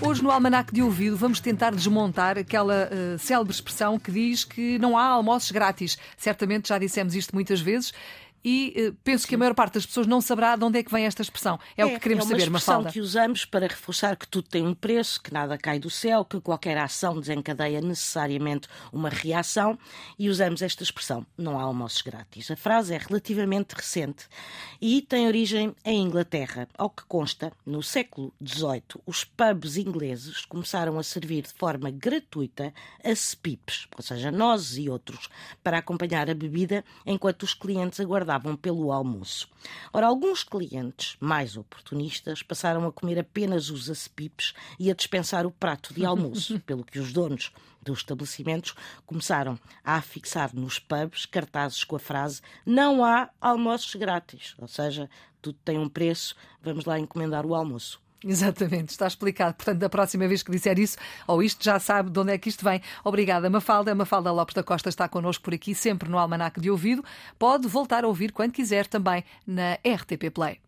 Hoje, no Almanac de Ouvido, vamos tentar desmontar aquela uh, célebre expressão que diz que não há almoços grátis. Certamente já dissemos isto muitas vezes e uh, penso que a maior parte das pessoas não saberá de onde é que vem esta expressão. É, é o que queremos saber, Mafalda. É uma expressão que usamos para reforçar que tudo tem um preço, que nada cai do céu, que qualquer ação desencadeia necessariamente uma reação e usamos esta expressão. Não há almoços grátis. A frase é relativamente recente e tem origem em Inglaterra. Ao que consta, no século XVIII, os pubs ingleses começaram a servir de forma gratuita a cepipes, ou seja, nozes e outros, para acompanhar a bebida enquanto os clientes aguardavam pagavam pelo almoço. Ora, alguns clientes mais oportunistas passaram a comer apenas os acepipes e a dispensar o prato de almoço, pelo que os donos dos estabelecimentos começaram a afixar nos pubs cartazes com a frase não há almoços grátis, ou seja, tudo tem um preço, vamos lá encomendar o almoço. Exatamente, está explicado. Portanto, da próxima vez que disser isso, ou isto já sabe de onde é que isto vem. Obrigada, Mafalda. Mafalda Lopes da Costa está connosco por aqui, sempre no Almanac de Ouvido. Pode voltar a ouvir quando quiser também na RTP Play.